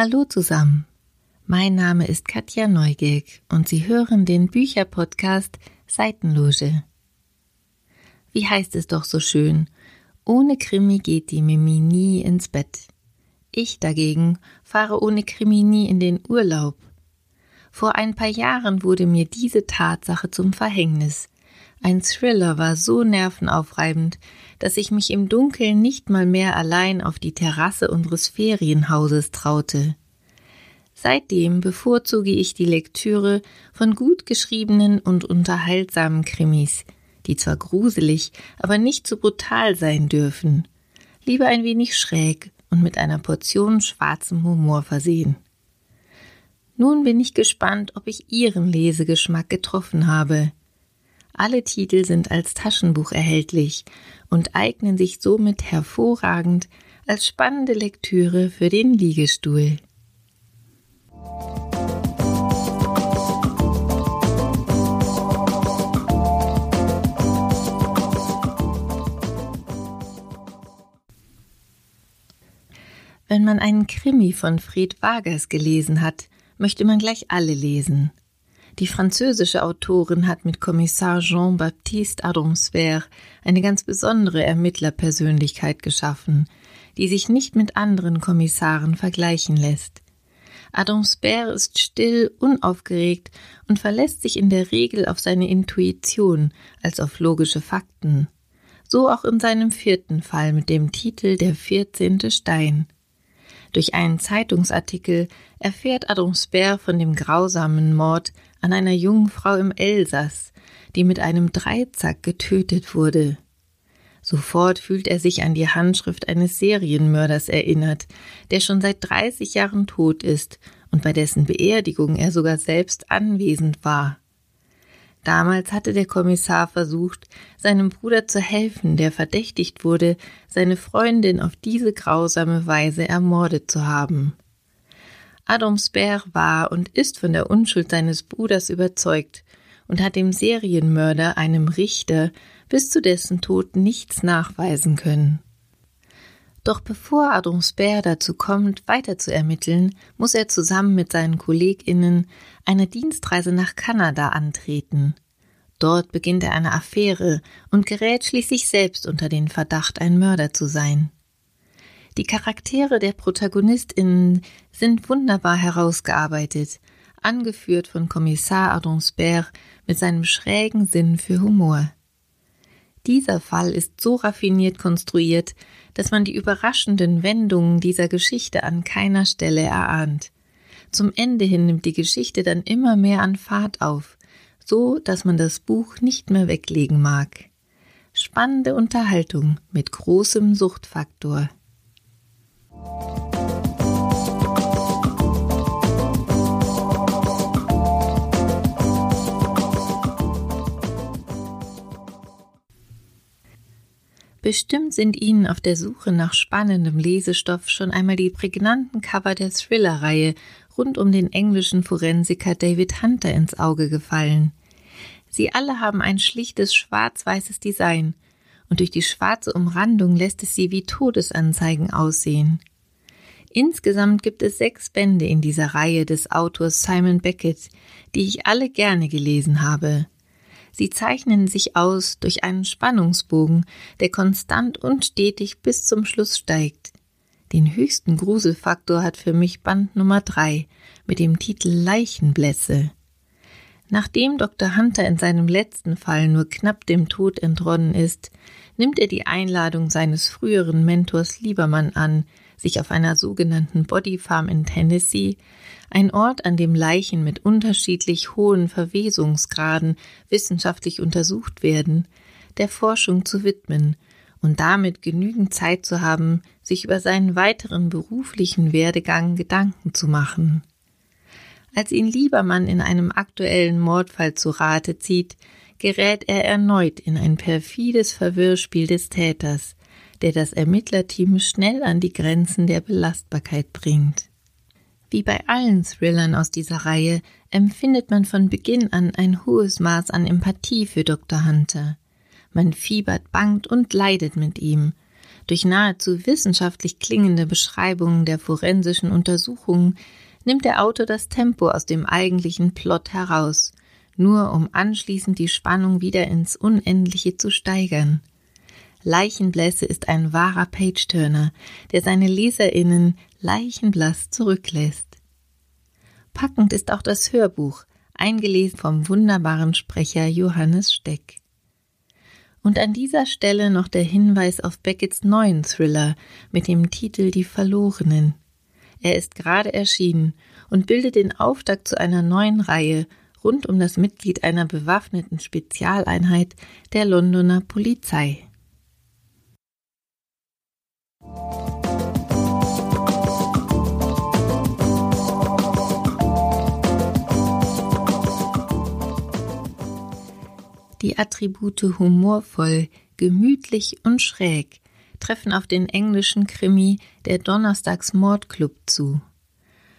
Hallo zusammen. Mein Name ist Katja Neugierk und Sie hören den Bücherpodcast Seitenloge. Wie heißt es doch so schön? Ohne Krimi geht die Mimi nie ins Bett. Ich dagegen fahre ohne Krimi nie in den Urlaub. Vor ein paar Jahren wurde mir diese Tatsache zum Verhängnis. Ein Thriller war so nervenaufreibend, dass ich mich im Dunkeln nicht mal mehr allein auf die Terrasse unseres Ferienhauses traute. Seitdem bevorzuge ich die Lektüre von gut geschriebenen und unterhaltsamen Krimis, die zwar gruselig, aber nicht zu so brutal sein dürfen. Lieber ein wenig schräg und mit einer Portion schwarzem Humor versehen. Nun bin ich gespannt, ob ich Ihren Lesegeschmack getroffen habe. Alle Titel sind als Taschenbuch erhältlich und eignen sich somit hervorragend als spannende Lektüre für den Liegestuhl. Wenn man einen Krimi von Fred Vargas gelesen hat, möchte man gleich alle lesen. Die französische Autorin hat mit Kommissar Jean-Baptiste Adamsver eine ganz besondere Ermittlerpersönlichkeit geschaffen, die sich nicht mit anderen Kommissaren vergleichen lässt. Adamsber ist still, unaufgeregt und verlässt sich in der Regel auf seine Intuition als auf logische Fakten. So auch in seinem vierten Fall mit dem Titel Der vierzehnte Stein. Durch einen Zeitungsartikel erfährt Adamsberg von dem grausamen Mord an einer jungen Frau im Elsass, die mit einem Dreizack getötet wurde. Sofort fühlt er sich an die Handschrift eines Serienmörders erinnert, der schon seit 30 Jahren tot ist und bei dessen Beerdigung er sogar selbst anwesend war. Damals hatte der Kommissar versucht, seinem Bruder zu helfen, der verdächtigt wurde, seine Freundin auf diese grausame Weise ermordet zu haben. Adamsberg war und ist von der Unschuld seines Bruders überzeugt und hat dem Serienmörder, einem Richter, bis zu dessen Tod nichts nachweisen können. Doch bevor Adamsberg dazu kommt, weiter zu ermitteln, muss er zusammen mit seinen KollegInnen eine Dienstreise nach Kanada antreten. Dort beginnt er eine Affäre und gerät schließlich selbst unter den Verdacht, ein Mörder zu sein. Die Charaktere der ProtagonistInnen sind wunderbar herausgearbeitet, angeführt von Kommissar Adonsberg mit seinem schrägen Sinn für Humor. Dieser Fall ist so raffiniert konstruiert, dass man die überraschenden Wendungen dieser Geschichte an keiner Stelle erahnt. Zum Ende hin nimmt die Geschichte dann immer mehr an Fahrt auf, so dass man das Buch nicht mehr weglegen mag. Spannende Unterhaltung mit großem Suchtfaktor. Bestimmt sind Ihnen auf der Suche nach spannendem Lesestoff schon einmal die prägnanten Cover der Thriller-Reihe rund um den englischen Forensiker David Hunter ins Auge gefallen. Sie alle haben ein schlichtes schwarz-weißes Design und durch die schwarze Umrandung lässt es sie wie Todesanzeigen aussehen. Insgesamt gibt es sechs Bände in dieser Reihe des Autors Simon Beckett, die ich alle gerne gelesen habe. Sie zeichnen sich aus durch einen Spannungsbogen, der konstant und stetig bis zum Schluss steigt. Den höchsten Gruselfaktor hat für mich Band Nummer drei mit dem Titel Leichenblässe. Nachdem Dr. Hunter in seinem letzten Fall nur knapp dem Tod entronnen ist, nimmt er die Einladung seines früheren Mentors Liebermann an, sich auf einer sogenannten Bodyfarm in Tennessee, ein Ort, an dem Leichen mit unterschiedlich hohen Verwesungsgraden wissenschaftlich untersucht werden, der Forschung zu widmen und damit genügend Zeit zu haben, sich über seinen weiteren beruflichen Werdegang Gedanken zu machen. Als ihn Liebermann in einem aktuellen Mordfall zu Rate zieht, gerät er erneut in ein perfides Verwirrspiel des Täters, der das Ermittlerteam schnell an die Grenzen der Belastbarkeit bringt. Wie bei allen Thrillern aus dieser Reihe empfindet man von Beginn an ein hohes Maß an Empathie für Dr. Hunter. Man fiebert, bangt und leidet mit ihm. Durch nahezu wissenschaftlich klingende Beschreibungen der forensischen Untersuchungen nimmt der Autor das Tempo aus dem eigentlichen Plot heraus, nur um anschließend die Spannung wieder ins Unendliche zu steigern. Leichenblässe ist ein wahrer Page-Turner, der seine LeserInnen leichenblass zurücklässt. Packend ist auch das Hörbuch, eingelesen vom wunderbaren Sprecher Johannes Steck. Und an dieser Stelle noch der Hinweis auf Beckets neuen Thriller mit dem Titel Die Verlorenen. Er ist gerade erschienen und bildet den Auftakt zu einer neuen Reihe rund um das Mitglied einer bewaffneten Spezialeinheit der Londoner Polizei. Die Attribute humorvoll, gemütlich und schräg treffen auf den englischen Krimi Der Donnerstags Mordclub zu.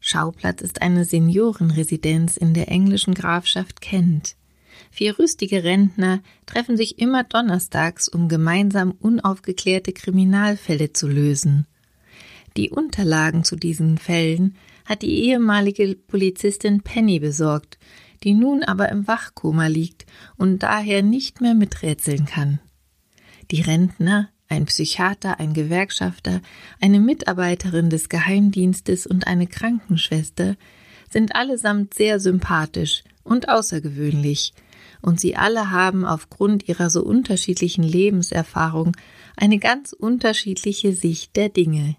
Schauplatz ist eine Seniorenresidenz in der englischen Grafschaft Kent. Vier rüstige Rentner treffen sich immer donnerstags, um gemeinsam unaufgeklärte Kriminalfälle zu lösen. Die Unterlagen zu diesen Fällen hat die ehemalige Polizistin Penny besorgt, die nun aber im Wachkoma liegt und daher nicht mehr miträtseln kann. Die Rentner, ein Psychiater, ein Gewerkschafter, eine Mitarbeiterin des Geheimdienstes und eine Krankenschwester sind allesamt sehr sympathisch und außergewöhnlich, und sie alle haben aufgrund ihrer so unterschiedlichen Lebenserfahrung eine ganz unterschiedliche Sicht der Dinge.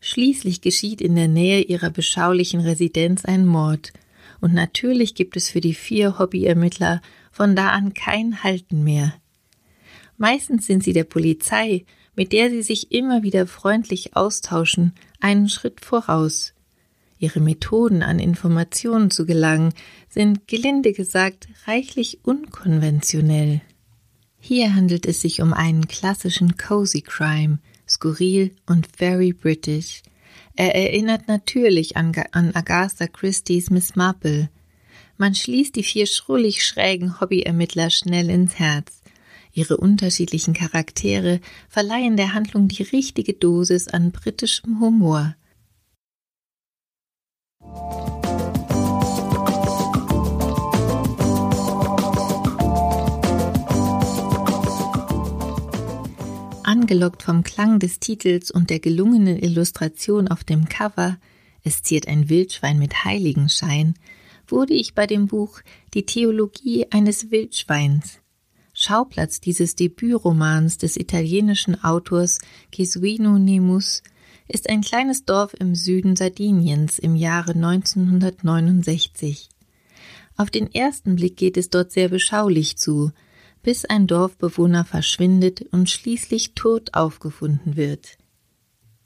Schließlich geschieht in der Nähe ihrer beschaulichen Residenz ein Mord, und natürlich gibt es für die vier Hobbyermittler von da an kein Halten mehr. Meistens sind sie der Polizei, mit der sie sich immer wieder freundlich austauschen, einen Schritt voraus. Ihre Methoden an Informationen zu gelangen sind, gelinde gesagt, reichlich unkonventionell. Hier handelt es sich um einen klassischen Cozy Crime, skurril und very British, er erinnert natürlich an, an Agatha Christie's Miss Marple. Man schließt die vier schrullig schrägen Hobbyermittler schnell ins Herz. Ihre unterschiedlichen Charaktere verleihen der Handlung die richtige Dosis an britischem Humor. Angelockt vom Klang des Titels und der gelungenen Illustration auf dem Cover, es ziert ein Wildschwein mit Heiligenschein, wurde ich bei dem Buch Die Theologie eines Wildschweins. Schauplatz dieses Debütromans des italienischen Autors Gesuino Nemus ist ein kleines Dorf im Süden Sardiniens im Jahre 1969. Auf den ersten Blick geht es dort sehr beschaulich zu, bis ein Dorfbewohner verschwindet und schließlich tot aufgefunden wird.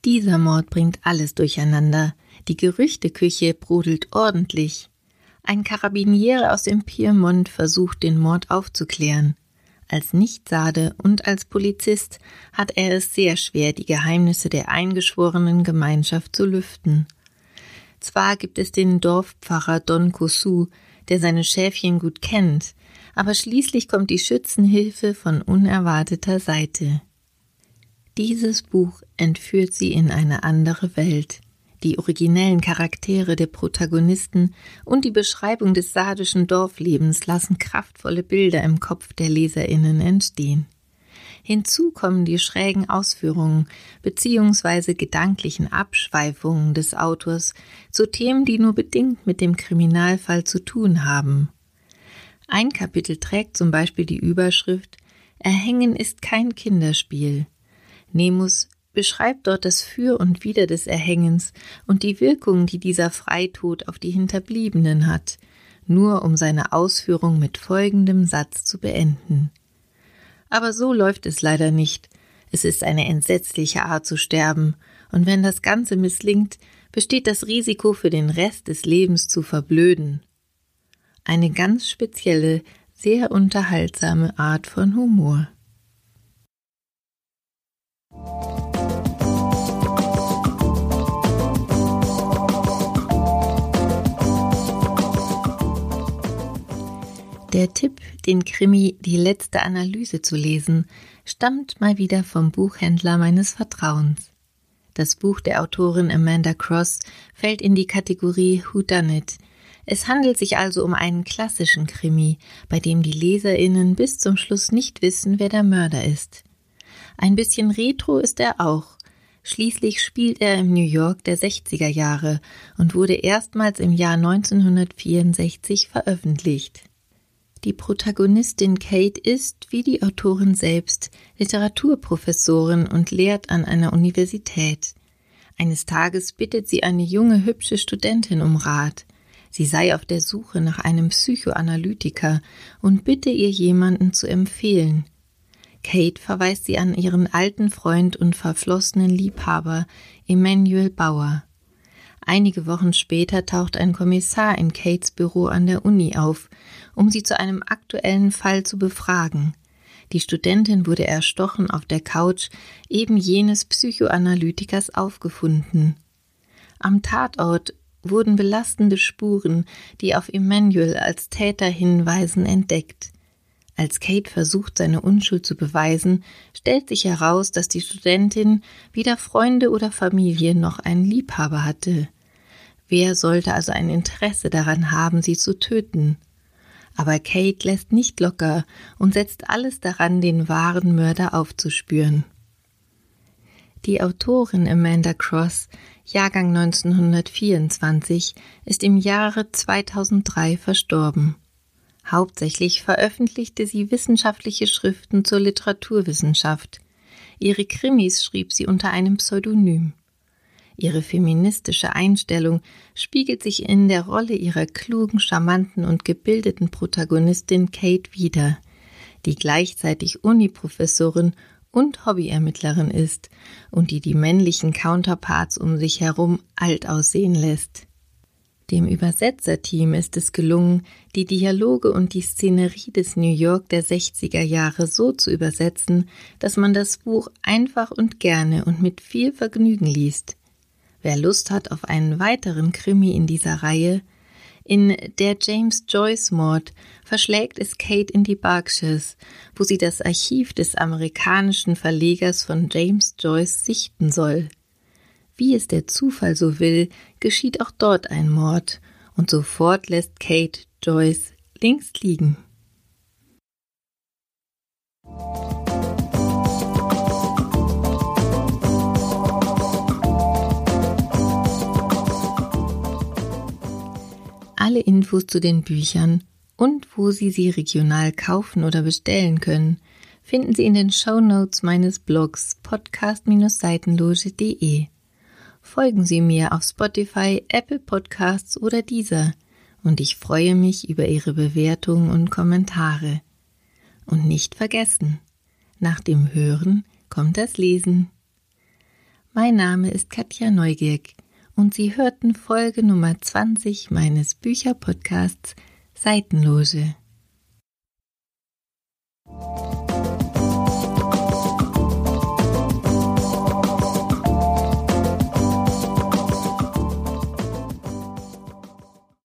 Dieser Mord bringt alles durcheinander. Die Gerüchteküche brodelt ordentlich. Ein Karabiniere aus dem Piemont versucht, den Mord aufzuklären. Als Nichtsade und als Polizist hat er es sehr schwer, die Geheimnisse der eingeschworenen Gemeinschaft zu lüften. Zwar gibt es den Dorfpfarrer Don Cosu, der seine Schäfchen gut kennt, aber schließlich kommt die Schützenhilfe von unerwarteter Seite. Dieses Buch entführt sie in eine andere Welt. Die originellen Charaktere der Protagonisten und die Beschreibung des sardischen Dorflebens lassen kraftvolle Bilder im Kopf der Leserinnen entstehen. Hinzu kommen die schrägen Ausführungen bzw. gedanklichen Abschweifungen des Autors zu Themen, die nur bedingt mit dem Kriminalfall zu tun haben. Ein Kapitel trägt zum Beispiel die Überschrift Erhängen ist kein Kinderspiel. Nemus beschreibt dort das Für und Wider des Erhängens und die Wirkung, die dieser Freitod auf die Hinterbliebenen hat, nur um seine Ausführung mit folgendem Satz zu beenden. Aber so läuft es leider nicht. Es ist eine entsetzliche Art zu sterben, und wenn das Ganze misslingt, besteht das Risiko für den Rest des Lebens zu verblöden eine ganz spezielle, sehr unterhaltsame Art von Humor. Der Tipp, den Krimi Die letzte Analyse zu lesen, stammt mal wieder vom Buchhändler meines Vertrauens. Das Buch der Autorin Amanda Cross fällt in die Kategorie Who Done It. Es handelt sich also um einen klassischen Krimi, bei dem die Leserinnen bis zum Schluss nicht wissen, wer der Mörder ist. Ein bisschen retro ist er auch. Schließlich spielt er im New York der 60er Jahre und wurde erstmals im Jahr 1964 veröffentlicht. Die Protagonistin Kate ist, wie die Autorin selbst, Literaturprofessorin und lehrt an einer Universität. Eines Tages bittet sie eine junge, hübsche Studentin um Rat. Sie sei auf der Suche nach einem Psychoanalytiker und bitte ihr jemanden zu empfehlen. Kate verweist sie an ihren alten Freund und verflossenen Liebhaber Emanuel Bauer. Einige Wochen später taucht ein Kommissar in Kates Büro an der Uni auf, um sie zu einem aktuellen Fall zu befragen. Die Studentin wurde erstochen auf der Couch eben jenes Psychoanalytikers aufgefunden. Am Tatort wurden belastende Spuren, die auf Emmanuel als Täter hinweisen, entdeckt. Als Kate versucht, seine Unschuld zu beweisen, stellt sich heraus, dass die Studentin weder Freunde oder Familie noch einen Liebhaber hatte. Wer sollte also ein Interesse daran haben, sie zu töten? Aber Kate lässt nicht locker und setzt alles daran, den wahren Mörder aufzuspüren. Die Autorin Amanda Cross, Jahrgang 1924, ist im Jahre 2003 verstorben. Hauptsächlich veröffentlichte sie wissenschaftliche Schriften zur Literaturwissenschaft. Ihre Krimis schrieb sie unter einem Pseudonym. Ihre feministische Einstellung spiegelt sich in der Rolle ihrer klugen, charmanten und gebildeten Protagonistin Kate wider, die gleichzeitig Uniprofessorin und Hobbyermittlerin ist und die die männlichen Counterparts um sich herum alt aussehen lässt. Dem Übersetzerteam ist es gelungen, die Dialoge und die Szenerie des New York der 60er Jahre so zu übersetzen, dass man das Buch einfach und gerne und mit viel Vergnügen liest. Wer Lust hat auf einen weiteren Krimi in dieser Reihe, in der James Joyce Mord verschlägt es Kate in die Berkshires, wo sie das Archiv des amerikanischen Verlegers von James Joyce sichten soll. Wie es der Zufall so will, geschieht auch dort ein Mord, und sofort lässt Kate Joyce links liegen. Infos zu den Büchern und wo Sie sie regional kaufen oder bestellen können, finden Sie in den Show Notes meines Blogs podcast-seitenloge.de. Folgen Sie mir auf Spotify, Apple Podcasts oder dieser und ich freue mich über Ihre Bewertungen und Kommentare. Und nicht vergessen, nach dem Hören kommt das Lesen. Mein Name ist Katja Neugierk und Sie hörten Folge Nummer 20 meines Bücherpodcasts Seitenloge.